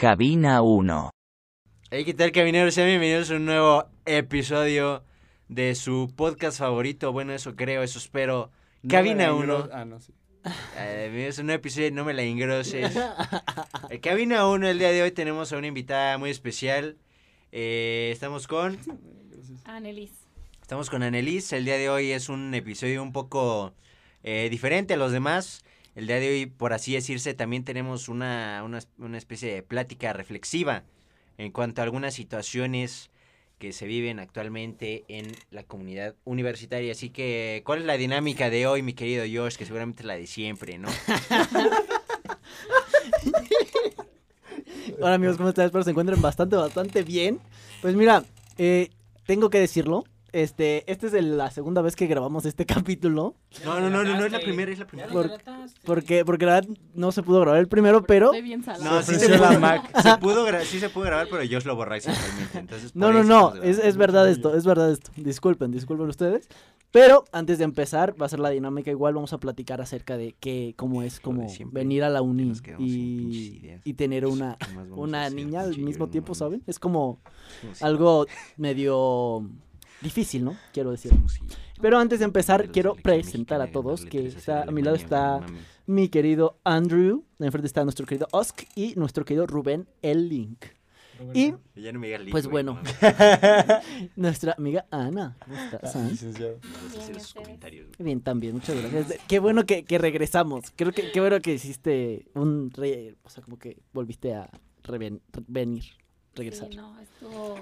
Cabina 1. Hey, ¿qué tal, camineros? Sean bienvenidos a un nuevo episodio de su podcast favorito. Bueno, eso creo, eso espero. Cabina 1. Ah, no, sí. Eh, bienvenidos a un nuevo episodio No me la engroses. En Cabina 1, el día de hoy tenemos a una invitada muy especial. Eh, estamos con... Anelis. Estamos con Annelies. El día de hoy es un episodio un poco eh, diferente a los demás. El día de hoy, por así decirse, también tenemos una, una, una especie de plática reflexiva en cuanto a algunas situaciones que se viven actualmente en la comunidad universitaria. Así que, ¿cuál es la dinámica de hoy, mi querido Josh? Que seguramente es la de siempre, ¿no? Hola amigos, ¿cómo están? Espero se encuentren bastante, bastante bien. Pues mira, eh, tengo que decirlo. Este, esta es el- la segunda vez que grabamos este capítulo. No, no, no, no, no es la primera, es la primera. Por- Porque, porque la verdad no se pudo grabar el primero, pero... Estoy bien salada. No, sí se, pudo, la Mac. se pudo sí se pudo grabar, pero Josh lo borró accidentalmente. Entonces, No, no, no, es, es verdad esto, es verdad esto. Disculpen, disculpen ustedes. Pero antes de empezar, va a ser la dinámica igual, vamos a platicar acerca de qué, cómo es, Lo siempre, venir a la uni y, y tener una, ¿Qué más vamos a una niña al mismo tiempo. ¿saben? Es como algo medio difícil, ¿no? Quiero decir. Sí. Pero antes de empezar, quiero presentar a todos que está a mi lado está mi querido Andrew, enfrente está nuestro querido Osk y nuestro querido Rubén El Link. Y Ya no me digas Link, Pues bueno. nuestra amiga Ana. ¿Cómo estás, Ana? Licenciado. No vas a hacer esos comentarios, güey. Bien, también, muchas gracias. Qué bueno que, que regresamos. Creo que qué bueno que hiciste un re- o sea, como que volviste a reven- re- venir, regresar. Sí, no, estuvo...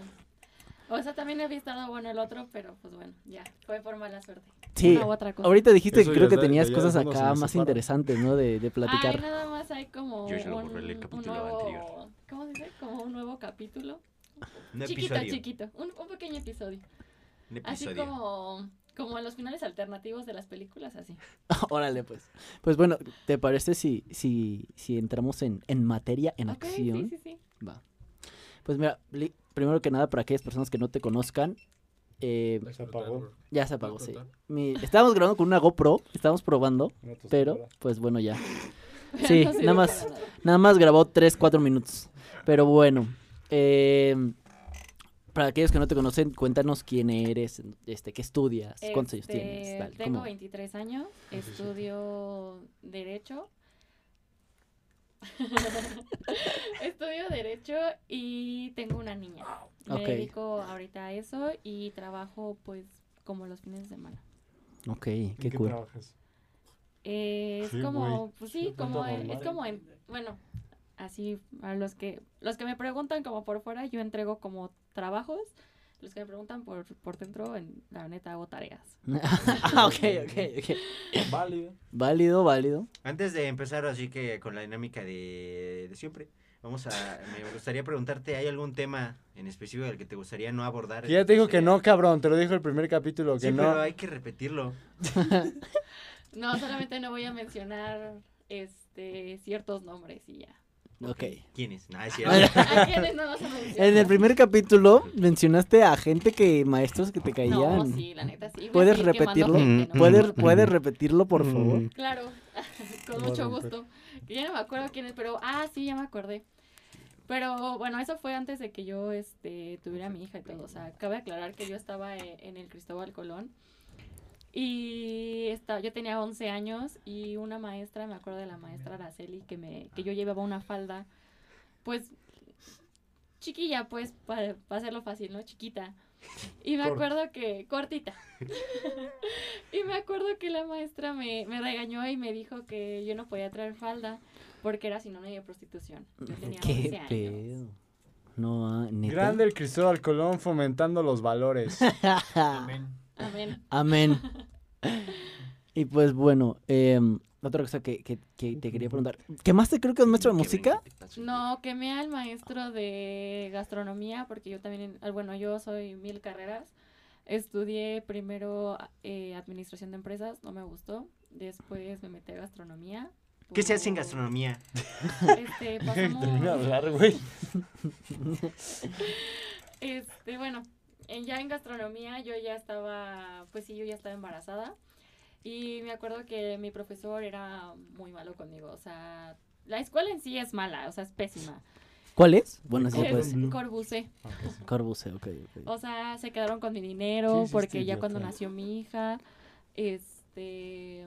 O sea, también había estado bueno el otro, pero pues bueno, ya, fue por mala suerte. Sí, Una u otra cosa. ahorita dijiste Eso que creo que tenías cosas acá más separa. interesantes, ¿no? De, de Ay, platicar. nada más hay como Yo ya lo un, borré el un capítulo nuevo... anterior. ¿Cómo se dice? Como un nuevo capítulo. Un chiquito, episodio. chiquito. Un, un pequeño episodio. Un Así episodio. como... Como los finales alternativos de las películas, así. Órale, pues. Pues bueno, ¿te parece si, si, si entramos en, en materia, en Ok, acción? Sí, sí, sí. Va. Pues mira, Li- primero que nada, para aquellas personas que no te conozcan, eh, Se apagó. ya se apagó, sí. Mi- estábamos grabando con una GoPro, estábamos probando, No pero pues bueno, ya. Sí, No nada más. para nada. Nada más grabó 3, 4 minutos. Pero bueno, eh, para aquellos que no te conocen, cuéntanos quién eres, este, qué estudias, cuántos años Este, tienes. Dale, tengo ¿cómo? 23 años, estudio Derecho. estudio Derecho y tengo una niña. Me dedico ahorita a eso y trabajo pues como los fines de semana. Ok, ¿En qué qué cool. trabajas? Eh, es Sí, como, pues sí, como, en- es como en, bueno, así a los que, los que me preguntan como por fuera, yo entrego como trabajos. Los que me preguntan por, por dentro, en, la neta hago tareas. Ah, ok, ok, ok. Válido. Válido, válido. Antes de empezar así que con la dinámica de, de siempre, vamos a, me gustaría preguntarte, ¿hay algún tema en específico del que te gustaría no abordar? Ya te dijo que no, cabrón. Te lo dijo el primer capítulo, que Sí, no. pero hay que repetirlo. No, solamente no voy a mencionar este ciertos nombres y ya. Ok. ¿Quién es? No, es A ver. cierto. ¿A quiénes no vas a mencionar? En el primer capítulo mencionaste a gente que, maestros que te caían. No, sí, la neta sí. ¿Puedes repetirlo? gente, ¿no? ¿Puedes, Mm, ¿Puedes mm. repetirlo, por Mm. favor? Claro, con mucho gusto. Ya no me acuerdo quién es, pero ah, sí, ya me acordé. Pero bueno, eso fue antes de que yo este, tuviera a mi hija y todo. O sea, cabe aclarar que yo estaba e- en el Cristóbal Colón. Y esta, yo tenía 11 años y una maestra, me acuerdo de la maestra Araceli, que, me, que yo llevaba una falda, pues chiquilla, pues, para hacerlo fácil, ¿no? Chiquita. Y me acuerdo que, cortita. y me acuerdo que la maestra me, me regañó y me dijo que yo no podía traer falda porque era sinónimo de prostitución. Yo tenía 11 ¿Qué años. pedo? No, ah, neta. Grande el Cristóbal Colón fomentando los valores. Amén. Amén. Y pues bueno, em, otra cosa que, que, que te quería preguntar. ¿Quemaste creo que un maestro de Qué música? te. No, quemé al maestro de gastronomía porque yo también, ah, bueno, yo soy mil carreras. Estudié primero eh, administración de empresas, no me gustó. Después me metí a gastronomía. ¿Qué se hace en gastronomía? Este, de pasamos, hablar, güey. este, bueno, en- ya en gastronomía yo ya estaba, pues sí, yo ya estaba embarazada. Y me acuerdo que mi profesor era muy malo conmigo. O sea, la escuela en sí es mala, o sea, es pésima. ¿Cuál es? Bueno, sí Es- puede ser. Sí. Corbuse, ok, ok. O sea, se quedaron con mi dinero Sí, sí, porque sí, ya cuando nació mi hija, este,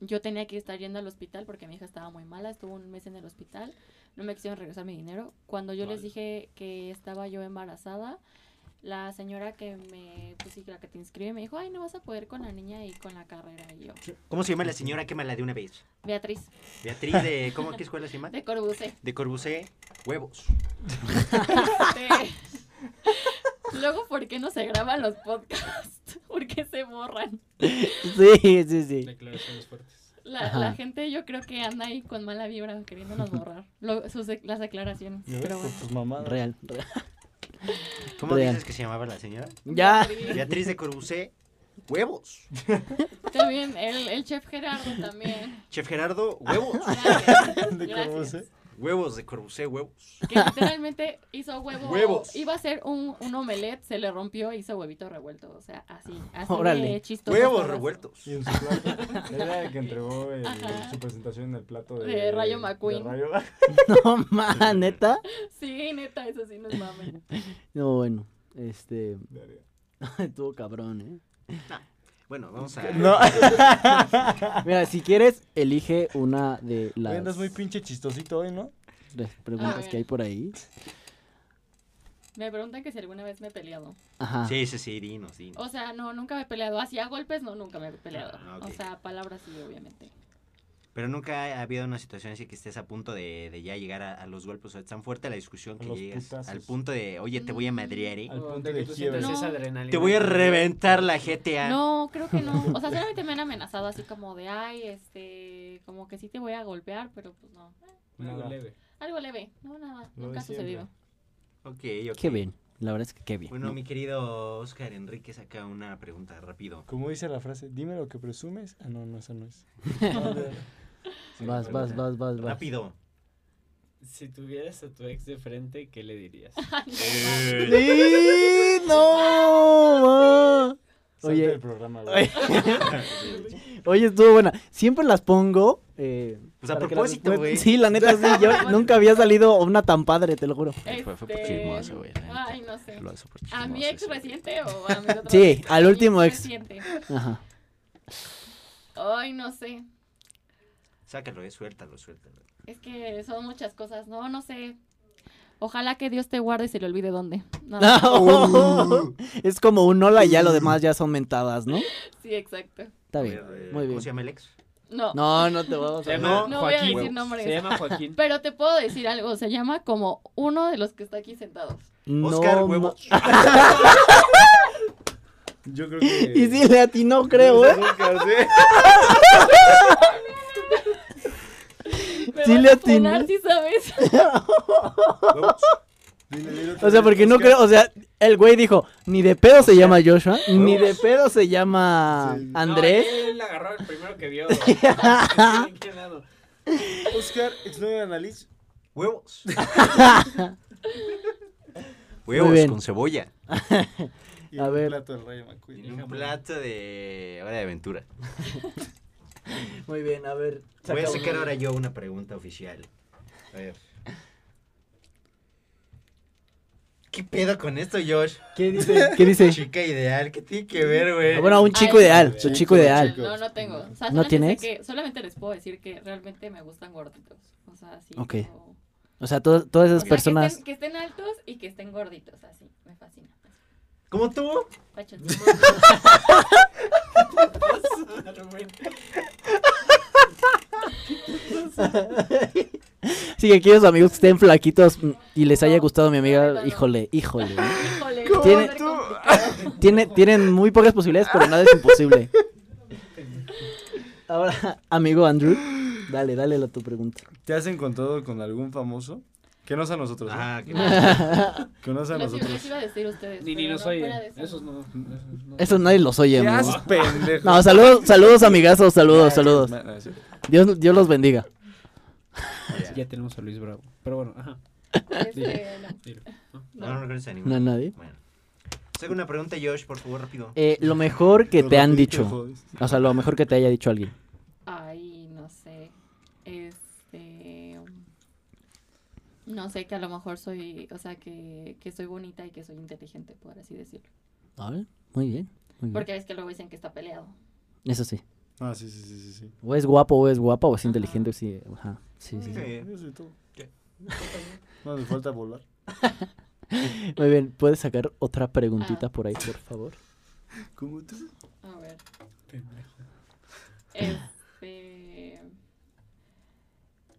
yo tenía que estar yendo al hospital porque mi hija estaba muy mala, estuvo un mes en el hospital, no me quisieron regresar mi dinero. Cuando yo les dije que estaba yo embarazada, la señora que me, pues sí, la que te inscribe me dijo, ay, no vas a poder con la niña y con la carrera. Y yo, ¿Cómo se llama la señora? Quémala de una vez. Beatriz, Beatriz de... ¿Cómo qué escuela se llama? de Corbucé. De Corbucé. Huevos. Este, Luego, ¿por qué no se graban los podcasts? ¿Por qué se borran? Sí, sí, sí. Declaraciones fuertes. La, la gente yo creo que anda ahí con mala vibra queriéndonos borrar lo- sus las declaraciones. Pero bueno. Real, real. ¿Cómo Real. dices que se llamaba la señora? Ya. Beatriz. De Corbucé. Huevos. También el, el chef Gerardo también. Chef Gerardo, huevos. Gracias. ¿De gracias. Huevos de Corbucé, huevos. Que literalmente hizo huevo. Huevos. Iba a hacer un, un omelette, se le rompió, hizo huevito revuelto. O sea, así. así Órale. de chistoso. Huevos revueltos. Y en su plato. Era el que entregó el- Ajá. su presentación en el plato de, De Rayo McQueen. de Rayo- No, ma, neta. Sí, neta, eso sí no es mame. No, bueno. Este. Estuvo cabrón, ¿eh? Bueno, vamos a... No. Mira, si quieres, elige una de las Oye, Andas muy pinche chistosito hoy, ¿no? las preguntas que hay por ahí. Me preguntan que si alguna vez me he peleado. Ajá. Sí, sí, sí, dinos, dinos. O sea, no, nunca me he peleado. Así a golpes, no, nunca me he peleado. Ah. O sea, palabras sí, obviamente. Pero nunca ha habido una situación así que estés a punto de, de ya llegar a, a los golpes. O sea, es tan fuerte la discusión que llegas putazos. al punto de, oye, te voy a madrear, ¿eh? Al punto de que tú esa No. adrenalina. Te voy a reventar la GTA. No, creo que no. O sea, solamente me han amenazado así como de, ay, este, como que sí te voy a golpear, pero pues no. Algo leve. algo leve. No, nada. Nunca sucedido. Ok, ok. Qué bien. La verdad es que qué bien. Bueno, ¿no? mi querido Oscar Enrique saca una pregunta rápido. Como dice la frase, dime lo que presumes. Ah, no, no, esa no es. Vas, vas, vas, vas, vas. Rápido. Si tuvieras a tu ex de frente, ¿qué le dirías? ¡Sí! ¡No! ma! Oye. del programa, güey. Oye, estuvo buena. Siempre las pongo. Eh, Pues a propósito, las- güey. Sí, la neta, sí. Yo nunca había salido una tan padre, te lo juro. Fue- fue por Este, chismoso, güey. Ay, no sé. Lo hace por ¿A mi chismoso ex güey. reciente o a mi otro Sí, ex? al último ex. reciente. Ajá. Ay, no sé. Sácalo, eh, suéltalo, suéltalo. Es que son muchas cosas. No, no sé. Ojalá que Dios te guarde y se le olvide dónde. No. Es como un hola y ya lo demás ya son mentadas, ¿no? Sí, exacto. Está bien. eh, Muy ¿Cómo bien. se llama el ex? No. No, no te vamos a llama No voy a decir nombres. Se llama Joaquín. Pero te puedo decir algo. Se llama como uno de los que está aquí sentados. No, Oscar Huevos. Yo creo que. Y sí le atinó, creo, ¿eh? Oscar, sí. Sí le atiné. ¿sí sabes? O sea, porque no creo, o sea, el güey dijo, ni de pedo se llama Joshua, ni de pedo se llama Sí. Andrés. No, él agarró el primero que vio. ¿En qué lado? Oscar, exnovio de Annalise. Huevos. Huevos bien. con cebolla. Y A un ver. plato del Rayo McQueen. Y un plato de hora de aventura. Muy bien, a ver. Voy a saca sacar ahora yo una pregunta oficial. A ver. ¿Qué pedo con esto, Josh? ¿Qué dice? ¿Qué dice? Chica ideal, ¿qué tiene que ver, güey? Ah, Bueno, un chico Ay, ideal, su chico sí, ideal. chico. No, no tengo. O sea, ¿No tienes? que- solamente les puedo decir que realmente me gustan gorditos. O sea, así. Ok. como- O sea, to- todas esas o sea, personas. Que estén, que estén altos y que estén gorditos, así. Me fascina. ¿Cómo tú? Pachoncito. Sí, que aquellos amigos que estén flaquitos y les haya gustado mi amiga, híjole, híjole. Híjole, Tiene-. Tiene, tienen muy pocas posibilidades, pero nada es imposible. Ahora, amigo Andrew, dale, dale la tu pregunta. ¿Te has encontrado con algún famoso? Que no sea nosotros, ¿eh? Ah, que Que no sea Les, nosotros. les iba a decir a ustedes. Ni, ni nos no, oye. fuera de eso. Esos no. esos no. Eso nadie los oye. No, saludos, saludos amigazos, saludos, saludos. No, no, no, sí. Dios, Dios los bendiga. Ya tenemos a Luis Bravo. Pero bueno, ajá. Este, no. dilo. No, no conoces a No, ninguno. nadie. Bueno. Saca una pregunta, Josh, por favor, rápido. Eh, lo mejor que te han dicho. O sea, lo mejor que te haya dicho alguien. No sé. Que a lo mejor soy, o sea, que, que soy bonita y que soy inteligente, por así decirlo. A ver, muy bien. Muy bien. Porque ves que luego dicen que está peleado. Eso sí. Ah, sí, sí, sí, sí. sí. O es guapo o es guapa o es Ajá. inteligente. Sí, ajá. Sí, sí, sí. Sí. Yo soy todo. ¿Qué? No, me falta volar. Muy bien, ¿puedes sacar otra preguntita por ahí, por favor? ¿Cómo tú? A ver. Pendejo.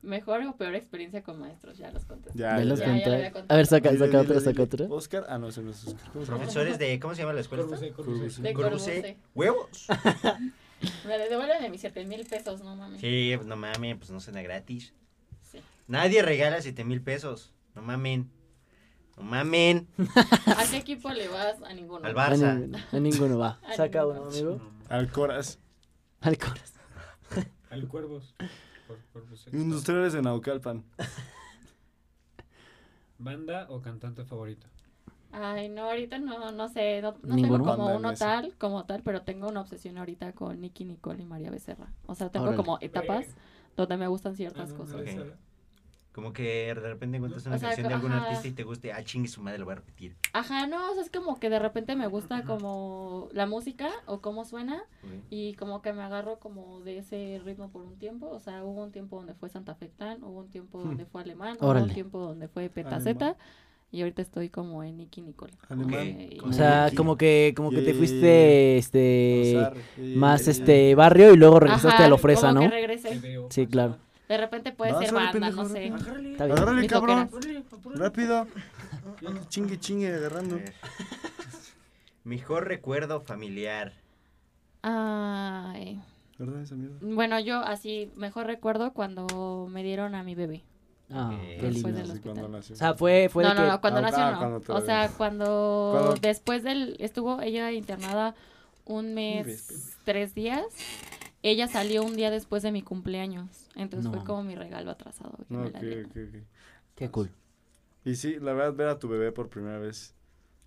Mejor o peor experiencia con maestros, ya los contesté. Ya, ¿Me ya, los ya. conté? lo. A ver, saca, Dile, saca dile, otra, saca dile. otra. Oscar, ah, no, ese no es Oscar. ¿Cómo se llama? Profesores de, ¿cómo se llama la escuela? esta? Corbusé, Corbusé. De Corbusé. Corbusé. ¿Huevos? Me devuelven de mis 7 mil pesos, no mames. Sí, pues no mames, pues no suena gratis. Sí. Nadie regala 7 mil pesos. No mamen. No mamen. ¿A qué equipo le vas? A ninguno. Al A Barça. ninguno, a ninguno va. A Saca ninguno. uno, amigo. Al Coras. Al corazón. Al Cuervos. Industriales de Naucalpan. ¿Banda o cantante favorito? Ay, no, ahorita no, no sé, no, tengo como Banda uno MS. tal, como tal, pero tengo una obsesión ahorita con Nicky Nicole y María Becerra. O sea, tengo Órale. como etapas donde me gustan Ah, ciertas no, cosas. no, Ok. esa- Como que de repente encuentras O una sea, canción de algún ajá. artista y te guste, ah, chingue su madre, lo voy a repetir. Ajá, no, o sea, es como que de repente me gusta como la música o cómo suena y como que me agarro como de ese ritmo por un tiempo. O sea, hubo un tiempo donde fue Santa Fe Clan, hubo un tiempo donde fue Alemán, hubo un tiempo donde fue Petaceta y ahorita estoy como en Nicky Nicole. Eh, O sea, como que, como que te fuiste, este, más, este, barrio y luego regresaste ajá, a lo fresa, como ¿no? que regresé. Sí, claro. De repente puede Vas, ser banda, pendejo, no sé. Agárrale. Cabrón. apúrale. Rápido. Chingue, chingue, agarrando. Mejor recuerdo familiar. Ay. ¿Verdad esa mierda? Bueno, yo así mejor recuerdo cuando me dieron a mi bebé. Ah, qué lindo. del Así hospital. cuando nació. O sea, fue, fue no, de no, que... no, cuando Ah, nació ah, no. cuando O sea, cuando, Cuando- después del estuvo ella internada un mes, tres días. Ella salió un día después de mi cumpleaños. Entonces No fue como mi regalo atrasado. que No, me la. Qué cool. Y sí, la verdad, ver a tu bebé por primera vez.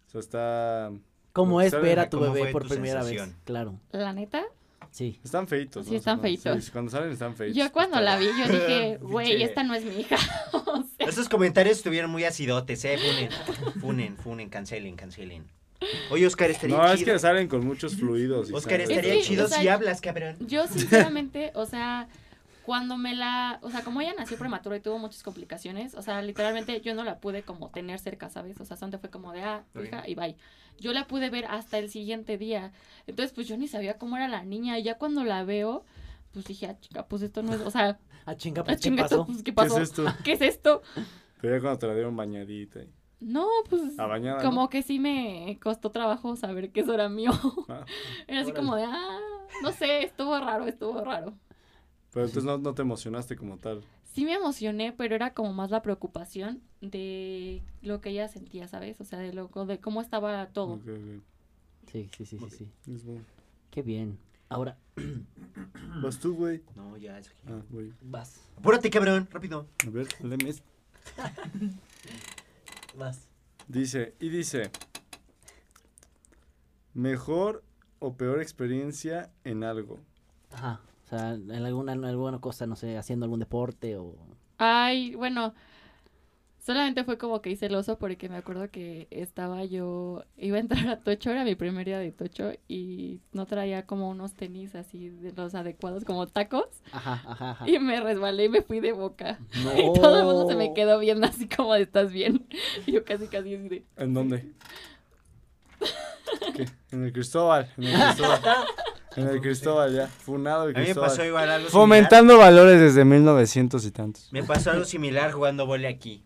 O sea, está. ¿Cómo es ¿Sabe ver a tu bebé por tu primera sensación? vez? Claro, La neta, sí. Están feitos. Sí, ¿no? están O sea, cuando- feitos. sí, cuando salen están feitos. yo cuando la vi, yo dije, güey, esta no es mi hija. O sea, Esos comentarios estuvieron muy acidotes, eh. Funen, funen, funen, cancelen, cancelen. Oye, Oscar, estaría No, es chido. que salen con muchos fluidos. y Oscar, salen- estaría Es que, chido o sea, si hablas, cabrón. Yo sinceramente, o sea, cuando me la, o sea, como ella nació prematura y tuvo muchas complicaciones, o sea, literalmente yo no la pude como tener cerca, ¿sabes? O sea, Sante fue como de, ah, hija, y bye. Yo la pude ver hasta el siguiente día. Entonces, pues yo ni sabía cómo era la niña. Y ya cuando la veo, pues dije, ah, chica, pues esto no es, o sea, Ah, chinga, ah, pues, ¿qué chinga, pasó? pues, ¿qué ¿Qué pasó? es esto? ¿Qué es esto? Pero ya cuando te la dieron bañadita. y- No, pues A bañada. como ¿no? que sí me costó trabajo saber que eso era mío. Ah, Era así Órale. como de, ah, no sé, estuvo raro, estuvo raro. pero entonces no, no te emocionaste como tal. Sí me emocioné, pero era como más la preocupación de lo que ella sentía, ¿sabes? O sea, de lo de cómo estaba todo. Ok, ok. Sí, sí, sí, sí, sí. Es bueno. Qué bien. Ahora, Vas tú, güey. No, ya, es que- Ah, güey. vas. Apúrate, cabrón, rápido. A ver. Vas. Dice, y dice, mejor o peor experiencia en algo. Ajá. O sea, en alguna, en alguna cosa, no sé, haciendo algún deporte o... Ay, bueno, solamente fue como que hice el oso porque me acuerdo que estaba yo, iba a entrar a Tocho, era mi primer día de Tocho y no traía como unos tenis así de los adecuados como tacos Ajá, ajá, ajá. y me resbalé y me fui de boca. No. Y todo el mundo se me quedó viendo así como de, ¿estás bien? Y yo casi, casi así de... ¿En dónde? ¿Qué? En el Cristóbal. En el Cristóbal. En el Cristóbal, ya. Funado el A mí me Cristóbal. pasó igual algo Fomentando valores desde 1900 y tantos. Me pasó algo similar jugando vole aquí.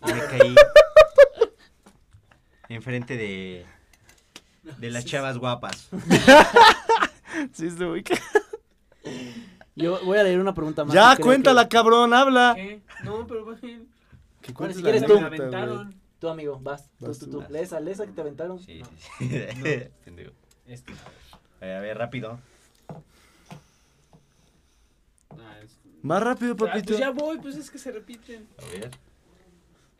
Me caí. Enfrente de. De las chavas guapas. Sí, estoy muy Yo voy a leer una pregunta más. Ya, que creo cuéntala, que- cabrón, habla. ¿Qué? No, pero. Que Bueno, si la quieres Me tú. la anécdota, güey. aventaron. Tu amigo, vas. Tú, Vas tú, tú. tú. Lee esa, lee esa que te aventaron. Sí, No. sí, sí. Pendejo. Este. A ver, a ver, rápido. Ah, es- Más rápido, Ah, papito. pues ya voy, pues es que se repiten. A ver.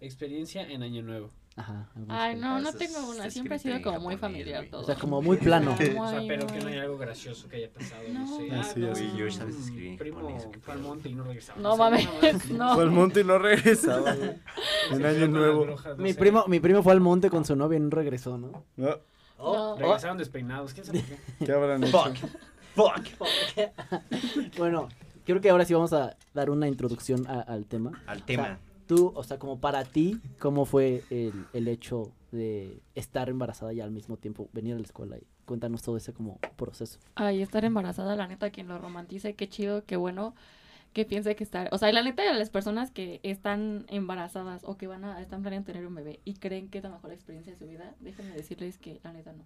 Experiencia en Año Nuevo. Ajá. Ay, no, no tengo una. Siempre he escrito sido como muy familiar todo. O sea, como muy plano. O sea, pero que no hay algo gracioso que haya pasado. No, No. sé. Así, ah, no, sabes escribir primo fue al monte y no regresaba. No mames, no. Fue al monte y no regresaba, En año nuevo. Mi primo, mi primo fue al monte con su novia y no regresó, ¿no? No, No. Regresaron despeinados. ¿Quién sabe por qué? ¿Qué habrán hecho? Fuck. Bueno, creo que ahora sí vamos a dar una introducción a- al tema. Al tema. Tú, o sea, como para ti, ¿cómo fue el, el hecho de estar embarazada y al mismo tiempo venir a la escuela? Y cuéntanos todo ese como proceso. Ay, estar embarazada, la neta, quien lo romantice, qué chido, qué bueno que piense que estar, o sea, la neta, las personas que están embarazadas o que van a, están planeando tener un bebé y creen que es la mejor experiencia de su vida, déjenme decirles que la neta no.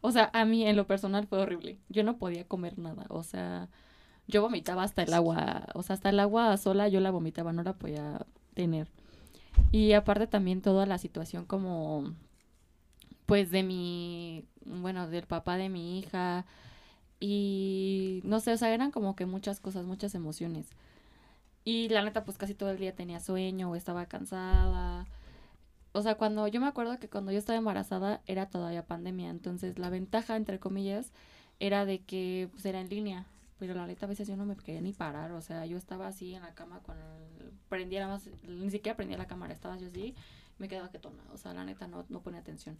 O sea, a mí en lo personal fue horrible. Yo no podía comer nada, o sea, yo vomitaba hasta el agua, o sea, hasta el agua sola yo la vomitaba, no la podía tener. Y aparte también toda la situación como, pues de mi, bueno, del papá de mi hija, y no sé, o sea, eran como que muchas cosas, muchas emociones. Y la neta, pues casi todo el día tenía sueño o estaba cansada. O sea, cuando yo me acuerdo que cuando yo estaba embarazada era todavía pandemia, entonces la ventaja, entre comillas, era de que pues era en línea. Pero la neta a veces yo no me quería ni parar, o sea, yo estaba así en la cama con el, prendía más, ni siquiera prendía la cámara, estaba yo así, me quedaba quietona, o sea, la neta no, no ponía atención.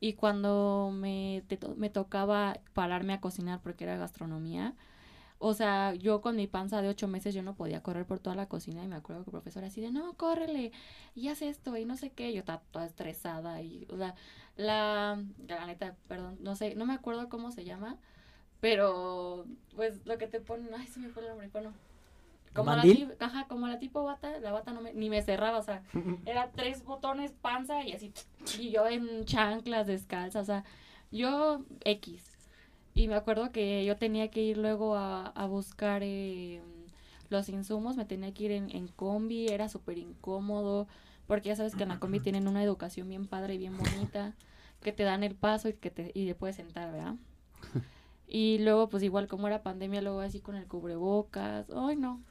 Y cuando me, me tocaba pararme a cocinar porque era gastronomía, o sea, yo con mi panza de ocho meses yo no podía correr por toda la cocina y me acuerdo que el profesor así de, no, córrele, y haz esto, y no sé qué, yo estaba toda estresada y, o sea, la, la neta, perdón, no sé, no me acuerdo cómo se llama, pero, pues, lo que te ponen, ay, se me fue el nombre, bueno, como la, ¿Mandil? ti- ajá, como la tipo bata, la bata no me, ni me cerraba, o sea, era tres botones, panza y así, y yo en chanclas descalzas, o sea, yo X. Y me acuerdo que yo tenía que ir luego a, a buscar eh, los insumos, me tenía que ir en, en combi, era súper incómodo, porque ya sabes que en la combi tienen una educación bien padre y bien bonita, que te dan el paso y que te, y te puedes sentar, ¿verdad? Y luego, pues igual como era pandemia, luego así con el cubrebocas, ay no.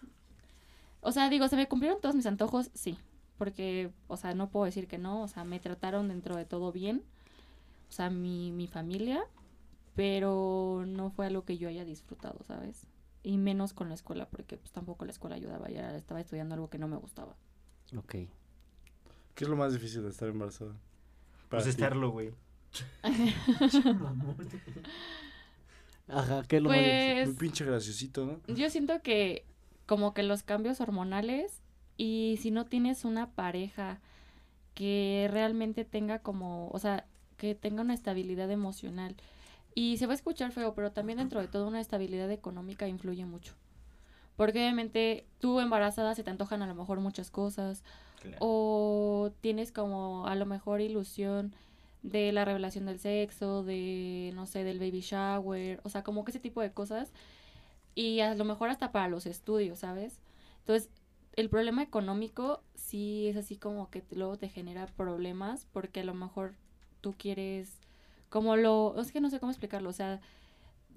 O sea, digo, ¿se me cumplieron todos mis antojos? Sí, porque, o sea, no puedo decir que no, o sea, me trataron dentro de todo bien, o sea, mi, mi familia, pero no fue algo que yo haya disfrutado, ¿sabes? Y menos con la escuela, porque pues tampoco la escuela ayudaba, ya estaba estudiando algo que no me gustaba. Ok. ¿Qué es lo más difícil de estar embarazada? Para Pues ti. estarlo, güey. Ajá, ¿qué es lo más difícil? Muy Pues pinche graciosito, ¿no? yo siento que como que los cambios hormonales y si no tienes una pareja que realmente tenga como, o sea, que tenga una estabilidad emocional. Y se va a escuchar feo, pero también dentro de todo una estabilidad económica influye mucho. Porque obviamente tú embarazada se te antojan a lo mejor muchas cosas o tienes como a lo mejor ilusión de la revelación del sexo, de no sé, del baby shower, o sea, como que ese tipo de cosas y a lo mejor hasta para los estudios, ¿sabes? Entonces, el problema económico sí es así como que luego te genera problemas porque a lo mejor tú quieres como lo, es que no sé cómo explicarlo, o sea,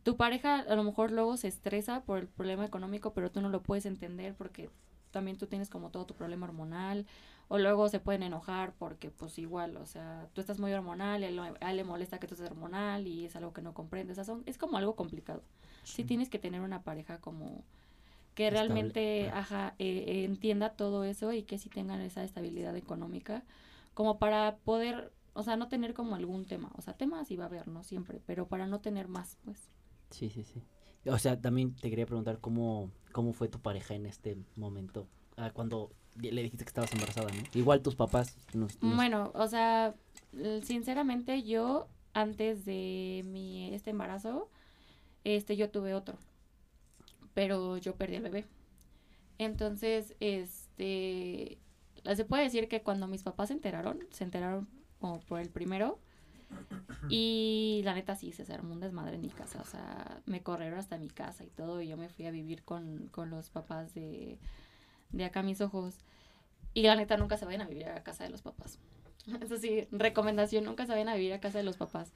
tu pareja a lo mejor luego se estresa por el problema económico, pero tú no lo puedes entender porque también tú tienes como todo tu problema hormonal, o luego se pueden enojar porque pues igual, o sea, tú estás muy hormonal, y a él, a él le molesta que tú estés hormonal y es algo que no comprendes, o sea, son- es como algo complicado. Sí tienes que tener una pareja como que Estable. realmente ajá, eh, entienda todo eso y que sí tengan esa estabilidad económica como para poder, o sea, no tener como algún tema, o sea, temas sí va a haber, no siempre, pero para no tener más, pues. Sí, sí, sí. O sea, también te quería preguntar cómo, cómo fue tu pareja en este momento. Ah, cuando le dijiste que estabas embarazada, ¿no? Igual tus papás. nos- Bueno, o sea, sinceramente yo antes de mi este embarazo, este yo tuve otro, pero yo perdí al bebé. Entonces, este, se puede decir que cuando mis papás se enteraron, se enteraron como por el primero. Y la neta sí, se armó un desmadre en mi casa. O sea, me corrieron hasta mi casa y todo. Y yo me fui a vivir con, con los papás de, de acá mis ojos. Y la neta nunca se vayan a vivir a casa de los papás. Eso sí, recomendación, nunca se vayan a vivir a casa de los papás.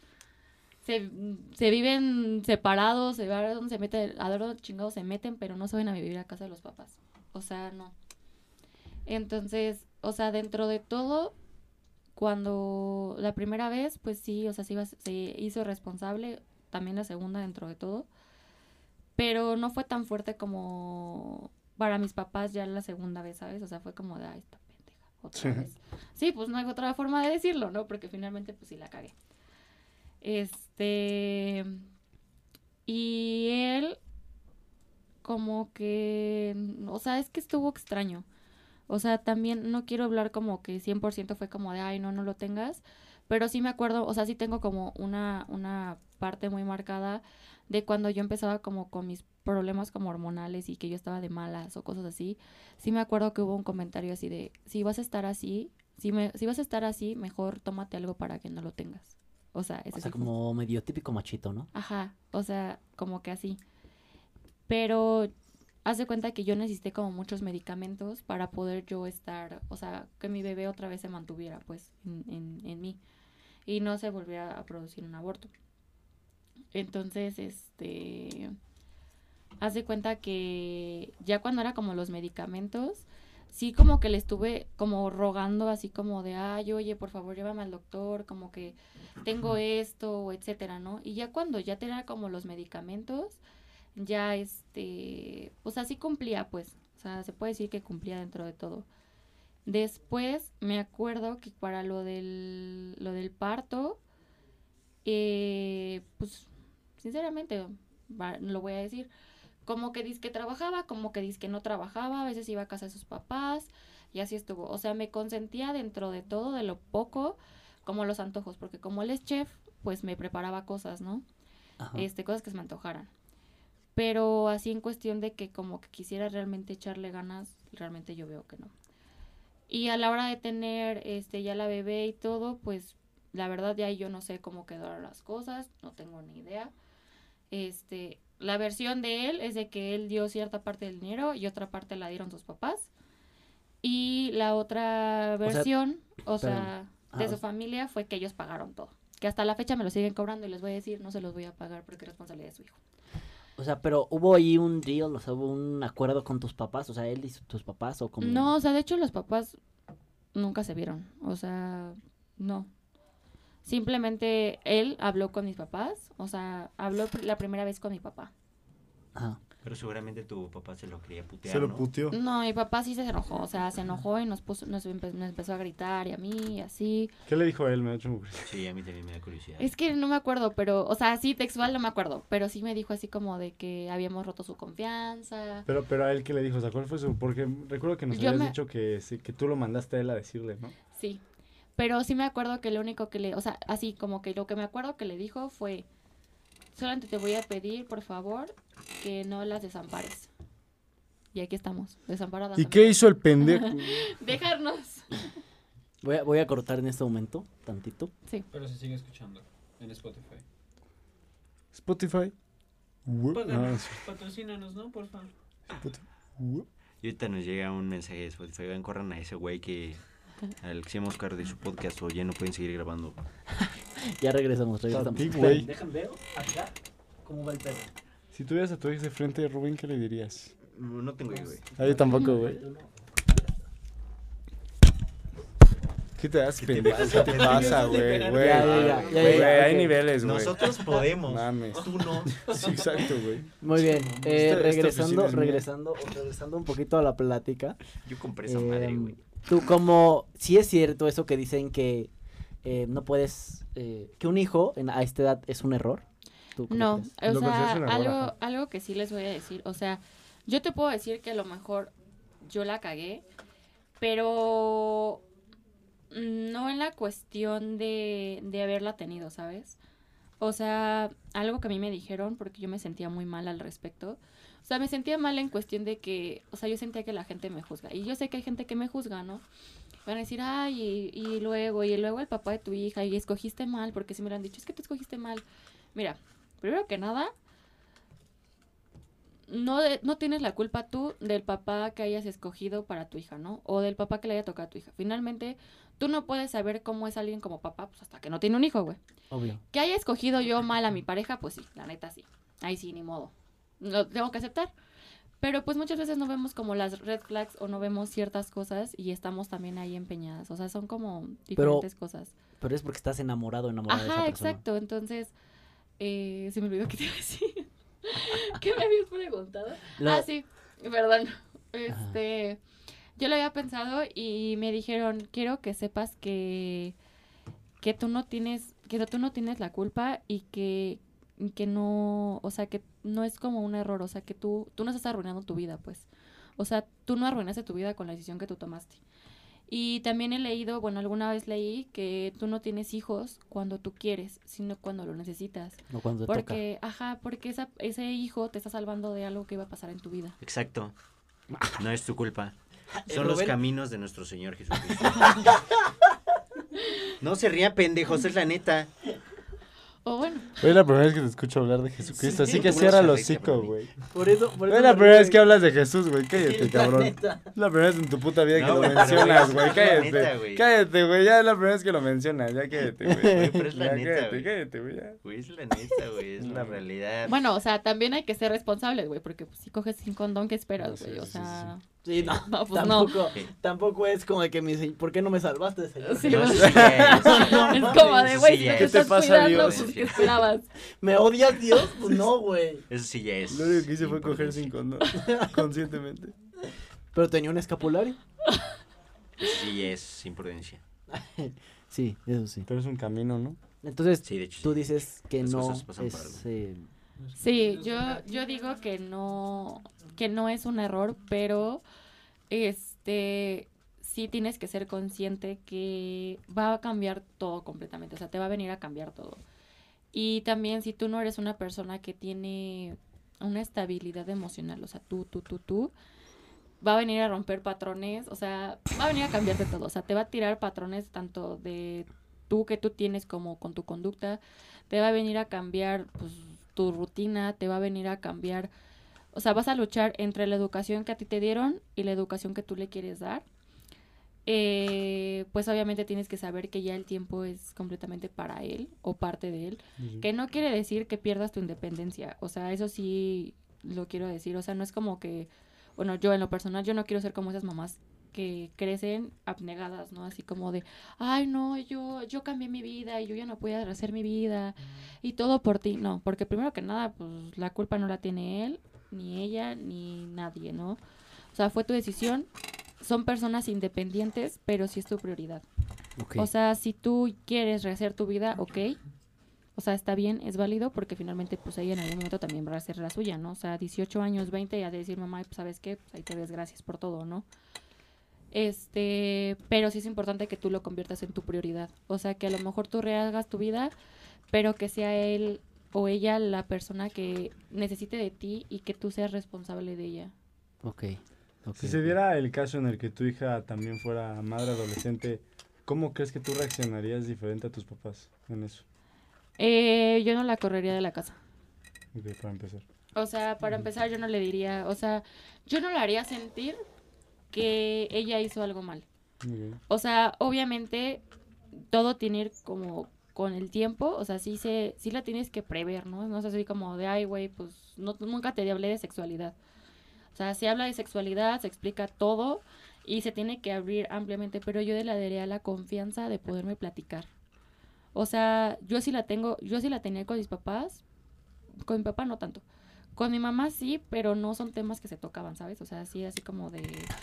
Se, se viven separados, se a donde se meten, a ver chingados se meten, pero no se vayan a vivir a casa de los papás. O sea, no. Entonces, o sea, dentro de todo, cuando la primera vez, pues sí, o sea, se, iba- se hizo responsable, también la segunda dentro de todo, pero no fue tan fuerte como para mis papás ya la segunda vez, ¿sabes? O sea, fue como de, ay, esta pendeja, otra Sí. vez. Sí, pues no hay otra forma de decirlo, ¿no? Porque finalmente, pues sí la cagué. Este. Y él, como que. O sea, es que estuvo extraño. O sea, también no quiero hablar como que 100% fue como de, ay, no, no lo tengas. Pero sí me acuerdo, o sea, sí tengo como una, una parte muy marcada de cuando yo empezaba como con mis problemas como hormonales y que yo estaba de malas o cosas así. Sí me acuerdo que hubo un comentario así de, si vas a estar así, si, me, si vas a estar así, mejor tómate algo para que no lo tengas. O sea, O ese sea, como medio típico machito, ¿no? Ajá, o sea, como que así. Pero haz de cuenta que yo necesité como muchos medicamentos para poder yo estar, o sea, que mi bebé otra vez se mantuviera pues en, en, en mí y no se volviera a producir un aborto. Entonces, este, haz de cuenta que ya cuando era como los medicamentos, sí como que le estuve como rogando así como de, ay, oye, por favor, llévame al doctor, como que tengo esto, etcétera, ¿no? Y ya cuando ya tenía como los medicamentos, ya este, o sea, sí cumplía, pues, o sea, se puede decir que cumplía dentro de todo. Después me acuerdo que para lo del, lo del parto, eh, pues, sinceramente, lo voy a decir, como que dice que trabajaba, como que dice que no trabajaba, a veces iba a casa de sus papás y así estuvo. O sea, me consentía dentro de todo, de lo poco, como los antojos, porque como él es chef, pues me preparaba cosas, ¿no? Ajá. Este, cosas que se me antojaran. Pero así en cuestión de que como que quisiera realmente echarle ganas, realmente yo veo que no. Y a la hora de tener este ya la bebé y todo, pues la verdad ya yo no sé cómo quedaron las cosas, no tengo ni idea. Este, la versión de él es de que él dio cierta parte del dinero y otra parte la dieron sus papás. Y la otra sea, versión, o sea, espérame. de Ah, su o- familia fue que ellos pagaron todo. Que hasta la fecha me lo siguen cobrando y les voy a decir, no se los voy a pagar porque es responsabilidad de su hijo. O sea, pero hubo ahí un deal, o sea, hubo un acuerdo con tus papás, o sea, él y tus papás, o como... No, o sea, de hecho los papás nunca se vieron. O sea, no. Simplemente él habló con mis papás. O sea, habló la primera vez con mi papá. Ajá. Pero seguramente tu papá se lo quería putear, Se lo ¿no? puteó. No, mi papá sí se enojó. O sea, se enojó y nos puso, nos, empe- nos empezó a gritar y a mí y así. ¿Qué le dijo a él? Me ha hecho muy curioso. Sí, a mí también me da curiosidad. Es que no me acuerdo, pero, o sea, sí, textual no me acuerdo. Pero sí me dijo así como de que habíamos roto su confianza. Pero, pero a él, ¿qué le dijo? O sea, ¿cuál fue su...? Porque recuerdo que nos Yo habías me- dicho que, sí, que tú lo mandaste a él a decirle, ¿no? Sí. Pero sí me acuerdo que lo único que le, o sea, así como que lo que me acuerdo que le dijo fue, solamente te voy a pedir, por favor, que no las desampares. Y aquí estamos, desamparadas. ¿Y qué hizo el pendejo? Dejarnos. Voy a, voy a cortar en este momento, tantito. Pero se sigue escuchando en Spotify. Spotify. Páganos, sí, patrocínanos, ¿no? Por favor. Spotify. Y ahorita nos llega un mensaje de Spotify. Vean, corran a ese güey que... Al que se llama Oscar de su podcast o ya no pueden seguir grabando. Ya regresamos, regresamos. ti, Esperen, ver acá cómo va el perro. Si tuvieras a tu ex de frente, Rubén, ¿qué le dirías? No, no tengo güey. A mí tampoco, güey. ¿Qué te das, pendejo? ¿Qué te pasa, güey? Hay niveles, güey. Nosotros podemos. Mames. Tú no. Sí, exacto, güey. Muy bien, eh, Esta- regresando, regresando, regresando un poquito a la plática. Yo compré esa madre, Em, güey. Tú como, si es cierto eso que dicen que eh, no puedes, eh, que un hijo en, a esta edad es un error. ¿Tú cómo No, crees? o Lo sea, una algo, algo que sí les voy a decir, o sea, yo te puedo decir que a lo mejor yo la cagué, pero no en la cuestión de, de haberla tenido, ¿sabes? O sea, algo que a mí me dijeron, porque yo me sentía muy mal al respecto. O sea, me sentía mal en cuestión de que, o sea, yo sentía que la gente me juzga. Y yo sé que hay gente que me juzga, ¿no? Van a decir, ay, y, y luego, y luego el papá de tu hija, y escogiste mal, porque si me lo han dicho, es que tú escogiste mal. Mira, primero que nada, no, de- no tienes la culpa tú del papá que hayas escogido para tu hija, ¿no? O del papá que le haya tocado a tu hija. Finalmente, tú no puedes saber cómo es alguien como papá, pues hasta que no tiene un hijo, güey. Obvio. Que haya escogido yo mal a mi pareja, pues sí, la neta sí. Ahí sí, ni modo. Lo tengo que aceptar. Pero pues muchas veces no vemos como las red flags o no vemos ciertas cosas y estamos también ahí empeñadas. O sea, son como diferentes cosas. Pero es porque estás enamorado, enamorada de esa Ajá, persona. exacto. Entonces, eh, se me olvidó que te iba a decir. ¿Qué me habías preguntado? La- Ah, sí, perdón. Este, yo lo había pensado y me dijeron, quiero que sepas que, que tú no tienes, que tú no tienes la culpa y que, que no, o sea, que no es como un error, o sea, que tú, tú no estás arruinando tu vida, pues. O sea, tú no arruinaste tu vida con la decisión que tú tomaste. Y también he leído, bueno, alguna vez leí que tú no tienes hijos cuando tú quieres, sino cuando lo necesitas. O cuando te toca. Porque, ajá, porque esa, ese hijo te está salvando de algo que iba a pasar en tu vida. Exacto. No es tu culpa. Eh, Son los caminos de nuestro Señor Jesucristo. No se rían, pendejos, es la neta. O bueno, Hoy es la primera vez que te escucho hablar de Jesucristo, Sí, así que cierra el hocico, güey. Por eso, por Hoy eso es la me primera vez que hablas de Jesús, güey. Cállate, La cabrón. Es la primera vez en tu puta vida que lo mencionas, güey. Cállate. neta, güey. cállate, güey. Ya es la primera vez que lo mencionas. Ya cállate, güey. Pero es la Ya neta, cállate, güey. cállate, güey. ya. Güey, es la neta, güey, es la No. realidad. bueno, o sea, también hay que ser responsables, güey, porque pues, si coges sin condón, ¿qué esperas, güey? o sea, Sí, no, No, pues no. tampoco, Sí. tampoco es como de que me dice, ¿por qué no me salvaste, señor? Sí, No, sí ya es. es como de, güey, si no te ¿Qué te estás pasa, cuidando, Dios? pues, ¿qué esperabas? ¿Me odias, Dios? Pues no, güey. Eso sí ya es. Lo único que hice fue coger sin condón. Conscientemente. Pero tenía un escapulario. Eso sí es imprudencia. Sí, eso sí. Pero es un camino, ¿no? Entonces, Sí, de hecho. tú dices que Las no es... eh, Sí, yo, yo digo que no, que no es un error, pero este sí tienes que ser consciente que va a cambiar todo completamente, o sea, te va a venir a cambiar todo. Y también si tú no eres una persona que tiene una estabilidad emocional, o sea, tú, tú, tú, tú, va a venir a romper patrones, o sea, va a venir a cambiarte todo, o sea, te va a tirar patrones tanto de tú que tú tienes como con tu conducta, te va a venir a cambiar pues, tu rutina, te va a venir a cambiar, o sea, vas a luchar entre la educación que a ti te dieron y la educación que tú le quieres dar. Eh, pues obviamente tienes que saber que ya el tiempo es completamente para él o parte de él, que no quiere decir que pierdas tu independencia, o sea, eso sí lo quiero decir, o sea, no es como que, bueno, yo en lo personal, yo no quiero ser como esas mamás que crecen abnegadas, ¿no? Así como de, ay, no, yo, yo cambié mi vida y yo ya no puedo hacer mi vida y todo por ti. No, porque primero que nada, pues la culpa no la tiene él, ni ella, ni nadie, ¿no? O sea, fue tu decisión. Son personas independientes, pero sí es tu prioridad. O sea, si tú quieres rehacer tu vida, ok. O sea, está bien, es válido, porque finalmente, pues ella en algún momento también va a hacer la suya, ¿no? O sea, 18 años, 20, y a decir, mamá, pues, ¿sabes qué? Pues ahí te ves, gracias por todo, ¿no? Este, pero sí es importante que tú lo conviertas en tu prioridad. O sea, que a lo mejor tú rehagas tu vida, pero que sea él o ella la persona que necesite de ti y que tú seas responsable de ella. ok. ok, Si se diera el caso en el que tu hija también fuera madre adolescente, ¿cómo crees que tú reaccionarías diferente a tus papás en eso? Eh, yo no la correría de la casa. Ok, para empezar. O sea, para empezar, yo no le diría, o sea, yo no le haría sentir que ella hizo algo mal. O sea, obviamente todo tiene ir como con el tiempo, o sea, sí se sí la tienes que prever, ¿no? No es así como de, ay, güey, pues no, nunca te hablé de sexualidad. O sea, se habla de sexualidad, se explica todo y se tiene que abrir ampliamente, pero yo le daría la confianza de poderme platicar. O sea, yo sí la tengo, yo sí la tenía con mis papás, con mi papá no tanto. Con mi mamá sí, pero no son temas que se tocaban, ¿sabes? O sea, sí, así como de...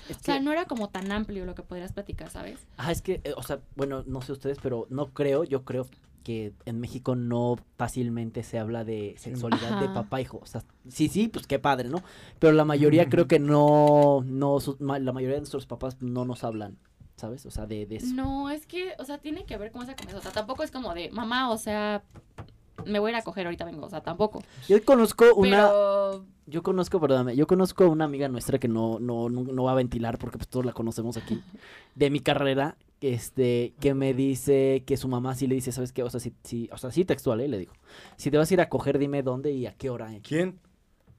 Es O sea, que- no era como tan amplio lo que podrías platicar, ¿sabes? Ah, es que, eh, o sea, bueno, no sé ustedes, pero no creo, yo creo que en México no fácilmente se habla de sexualidad de papá hijo. O sea, sí, sí, pues qué padre, ¿no? Pero la mayoría creo que no, no, la mayoría de nuestros papás no nos hablan, ¿sabes? O sea, de, de eso. No, es que, o sea, tiene que haber como esa conversación. O sea, tampoco es como de, mamá, o sea, me voy a ir a coger, ahorita vengo. O sea, tampoco. Yo conozco una, Pero, yo conozco, perdóname, yo conozco una amiga nuestra que no, no, no, no va a ventilar porque pues todos la conocemos aquí, de mi carrera, este, que me dice que su mamá sí le dice, ¿sabes qué? O sea, sí, sí, o sea, sí textual, ¿eh? Le digo, si te vas a ir a coger, dime dónde y a qué hora. ¿eh? ¿Quién?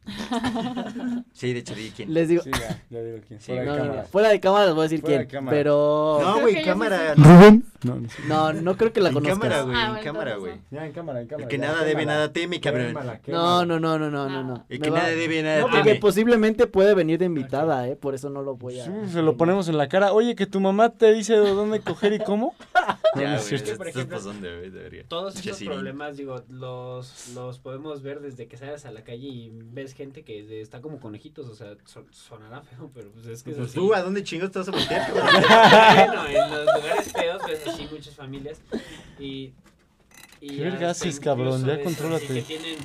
Sí, de hecho, di quién. Les digo, Sí, ya, ya digo quién. Sí, Fuera de no, cámara. fuera de cámara les voy a decir Fuera de quién, cámara. pero No, güey, cámara. Rubén. No, no sé. no, no creo que la en conozcas. cámara, güey, Ah, en bueno, cámara, güey. Ya, en cámara, en cámara. El que ya, nada debe, nada teme, cabrón. Quémala, No, quémala. no, no, no, no, no, no. El Me que va- nada debe, nada No, teme. porque posiblemente puede venir de invitada, ¿eh? Por eso no lo voy a... Sí, se lo ponemos en la cara. Oye, que tu mamá te dice de dónde coger y cómo. Ya, no es cierto. Por ejemplo, debería. Todos Siri. problemas, digo, los, los podemos ver desde que sales a la calle y ves gente que de- está como conejitos, o sea, son- sonará feo, pero pues es que es Pues así. tú, ¿a dónde chingos te vas a meter? bueno, en los lugares feos ves así muchas familias y... y ¿Qué ya, verga haces, cabrón? Ya contrólate. Que tienen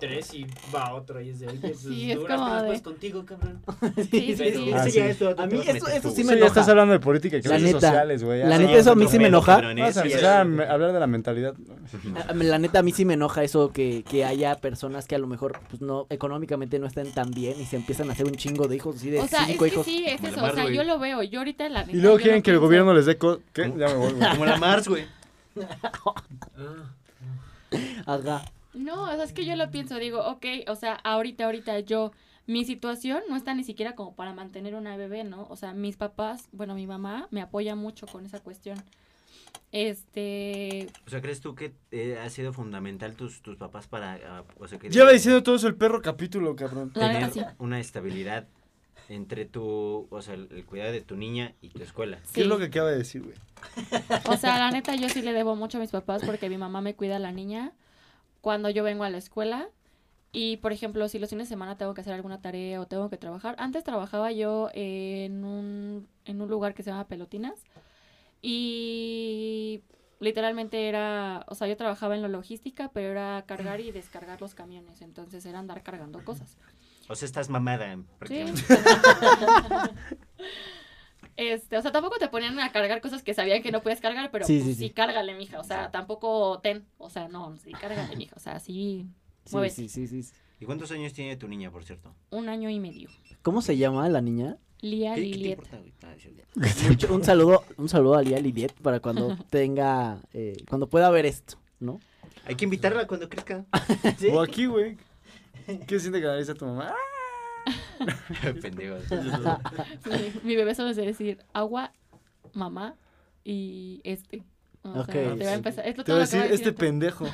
tres y va otro y es de, oye, pues Sí, es duras de- pues contigo, cabrón. Sí, sí, sí. Ah, sí. A mí eso- eso sí me ya estás enoja. hablando de política y neta, sociales, güey. la Ah, neta, eso a mí sí me enoja. A empezar a me- hablar de la mentalidad. A- La neta, a mí sí me enoja eso que, que haya personas que a lo mejor pues no económicamente no estén tan bien y se empiezan a hacer un chingo de hijos, así de O sea, es cinco que hijos. sí, es eso. O sea, yo lo veo. Yo ahorita la neta, Y luego quieren que el gobierno les dé... co- ¿Qué? Ya me voy. Como la Mars, güey. Ah. Ajá. No, o sea, es que yo lo pienso, digo, ok, o sea, ahorita, ahorita yo, mi situación no está ni siquiera como para mantener una bebé, ¿no? O sea, mis papás, bueno, mi mamá me apoya mucho con esa cuestión. Este, O sea, ¿crees tú que eh, ha sido fundamental tus, tus papás para... ah, o sea, que Lleva diciendo todo eso el perro capítulo, cabrón. La tener una estabilidad entre tu... O sea, el, el cuidado de tu niña y tu escuela? ¿Qué es lo que acaba de decir, güey? O sea, la neta, yo sí le debo mucho a mis papás porque mi mamá me cuida a la niña cuando yo vengo a la escuela. Y, por ejemplo, si los fines de semana tengo que hacer alguna tarea o tengo que trabajar. Antes trabajaba yo en un, en un lugar que se llama Pelotinas. Y literalmente era, o sea, yo trabajaba en la logística, pero era cargar y descargar los camiones. Entonces era andar cargando cosas. O sea, estás mamada, Sí. Este, o sea, tampoco te ponían a cargar cosas que sabían que no puedes cargar, pero Sí, pues, sí, sí, sí. cárgale, mija. O sea, tampoco ten. O sea, no, sí, cárgale, mija. O sea, sí, Sí, Muévete. sí, sí, sí. ¿Y cuántos años tiene tu niña, por cierto? un año y medio. ¿Cómo se llama la niña? Lía ¿Qué, qué te Liliet. Ah, un saludo, un saludo a Lía Lidiet para cuando tenga, eh, cuando pueda ver esto, ¿no? Hay que invitarla cuando crezca. O aquí, güey. ¿Qué siente que a tu mamá? Pendejo. mi, mi bebé solo sé decir agua, mamá y este. O Ok, sea, te va a empezar. Esto Te voy a lo decir, este pendejo.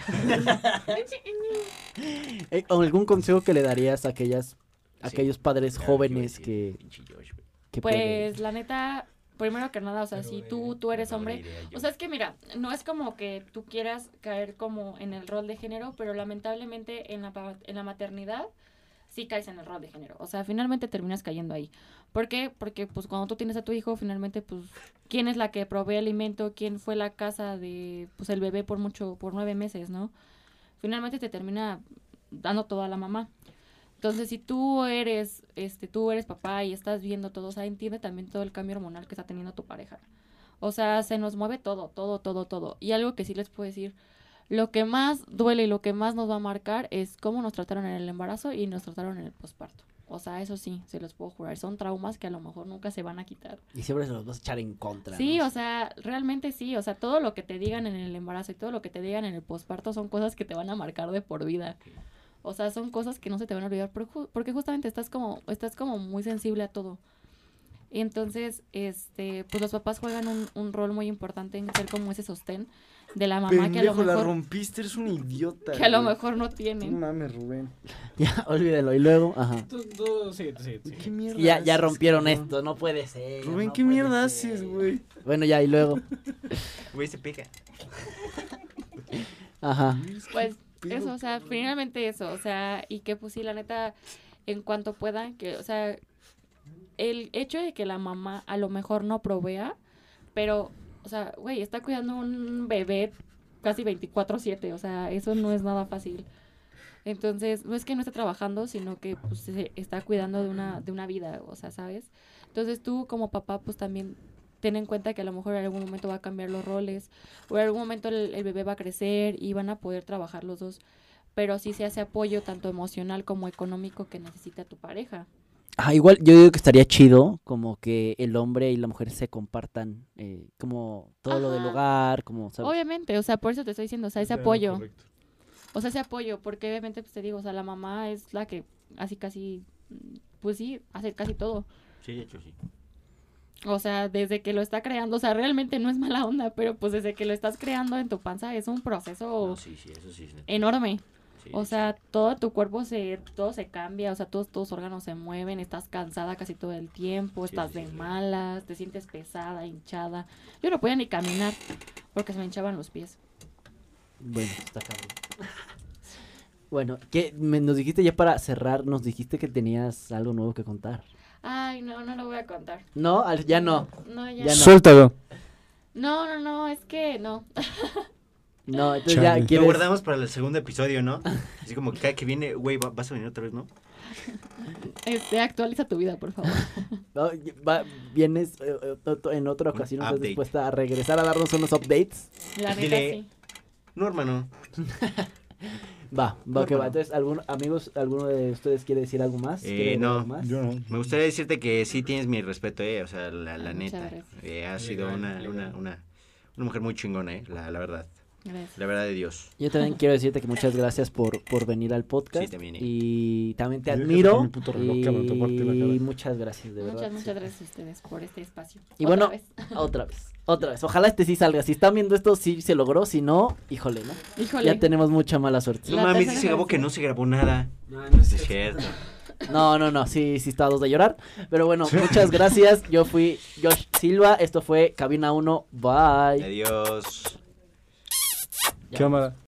Eh, ¿o ¿Algún consejo que le darías a aquellas, a Sí. aquellos padres jóvenes que, Pues la neta, primero que nada, o sea, Pero, si eh, tú, tú eres hombre. O sea, es que mira, no es como que tú quieras caer como en el rol de género, pero lamentablemente en la, en la maternidad sí caes en el rol de género. O sea, finalmente terminas cayendo ahí. ¿Por qué? Porque pues cuando tú tienes a tu hijo, finalmente pues quién es la que provee alimento, quién fue la casa de pues el bebé por mucho, por nueve meses, ¿no? Finalmente te termina dando todo a la mamá. Entonces, si tú eres, este, tú eres papá y estás viendo todo, o sea, entiende también todo el cambio hormonal que está teniendo tu pareja. O sea, se nos mueve todo, todo, todo, todo. Y algo que sí les puedo decir, lo que más duele y lo que más nos va a marcar es cómo nos trataron en el embarazo y nos trataron en el posparto. O sea, eso sí, se los puedo jurar. Son traumas que a lo mejor nunca se van a quitar. y siempre se los vas a echar en contra. Sí, ¿no? o sea, realmente sí. O sea, todo lo que te digan en el embarazo y todo lo que te digan en el posparto son cosas que te van a marcar de por vida. O sea, son cosas que no se te van a olvidar porque justamente estás como, estás como muy sensible a todo. Y entonces, este, pues los papás juegan un, un rol muy importante en ser como ese sostén de la mamá que a lo Pendejo, la mejor, rompiste, eres un idiota. que a lo güey. mejor no No tienen. mames, Rubén. Ya, olvídelo. Y luego, ajá. Tú, tú, sí, tú, sí, sí. ¿Qué mierda Ya, ya rompieron cabrón? esto, no puede ser. Rubén, no ¿qué mierda ser. haces, güey? Bueno, ya, y luego. Güey, se pega. Ajá. Pues eso, o sea, finalmente eso, o sea, y que pues sí, la neta, en cuanto puedan, que, o sea, el hecho de que la mamá a lo mejor no provea, pero, o sea, güey, está cuidando un bebé casi 24/7, o sea, eso no es nada fácil. Entonces, no es que no esté trabajando, sino que pues se está cuidando de una, de una vida, o sea, ¿sabes? Entonces tú como papá, pues también ten en cuenta que a lo mejor en algún momento va a cambiar los roles, o en algún momento el, el bebé va a crecer y van a poder trabajar los dos, pero sí se hace apoyo tanto emocional como económico que necesita tu pareja. Ah, igual yo digo que estaría chido como que el hombre y la mujer se compartan eh, como todo lo del hogar, como, ¿sabes? Obviamente, o sea, por eso te estoy diciendo, o sea, ese apoyo, correcto. o sea, ese apoyo, porque obviamente, pues te digo, o sea, la mamá es la que así casi, pues sí, hace casi todo. Sí, de hecho sí. O sea, desde que lo está creando, o sea, realmente no es mala onda, pero pues desde que lo estás creando en tu panza es un proceso No, sí, sí, eso sí. es enorme. Sí, O sea, todo tu cuerpo se, todo se cambia, o sea, todos tus órganos se mueven, estás cansada casi todo el tiempo, Sí, estás sí, de sí. malas, te sientes pesada, hinchada. Yo no podía ni caminar porque se me hinchaban los pies. Bueno, está cabrón. Bueno, ¿qué? Me- nos dijiste ya para cerrar, nos dijiste que tenías algo nuevo que contar. Ay, no, no lo voy a contar. No, al- ya no. No, ya. Ya no. Suéltalo. No, no, no, es que no. No, entonces Chale. ya Lo quieres. Lo guardamos para el segundo episodio, ¿no? Así como que cada que viene, güey, va- vas a venir otra vez, ¿no? Este, actualiza tu vida, por favor. No, va- vienes eh, eh, en otra ocasión, estás dispuesta a regresar a darnos unos updates. La neta Dile- sí. No, hermano. Va, va que No, va. no. Entonces, ¿algún, amigos, ¿alguno de ustedes quiere decir algo más? Eh, ¿Quiere agregar no. algo más? Yo no. Me gustaría decirte que sí tienes mi respeto, eh. O sea, la, la Ah, neta. Eh, has sido una, una, una, una mujer muy chingona, eh. La, la verdad. Gracias. La verdad de Dios. Yo también quiero decirte que muchas gracias por, por venir al podcast. Sí, también. Y también te admiro. reloj, cabrón, y cara. muchas gracias, de verdad. Muchas, sí. muchas gracias a ustedes por este espacio. Y Otra bueno, vez. otra vez, otra vez. Ojalá este sí salga. Si están viendo esto, sí se logró. Si no, híjole, ¿no? Híjole. Ya tenemos mucha mala suerte. No mames, Gabo vez, que ¿no? no se grabó nada. No, no es Es cierto. cierto. No, no, no, sí, sí está a dos de llorar. Pero bueno, muchas gracias. Yo fui Josh Silva. Esto fue Cabina 1. Bye. Adiós. Ya. Cámara.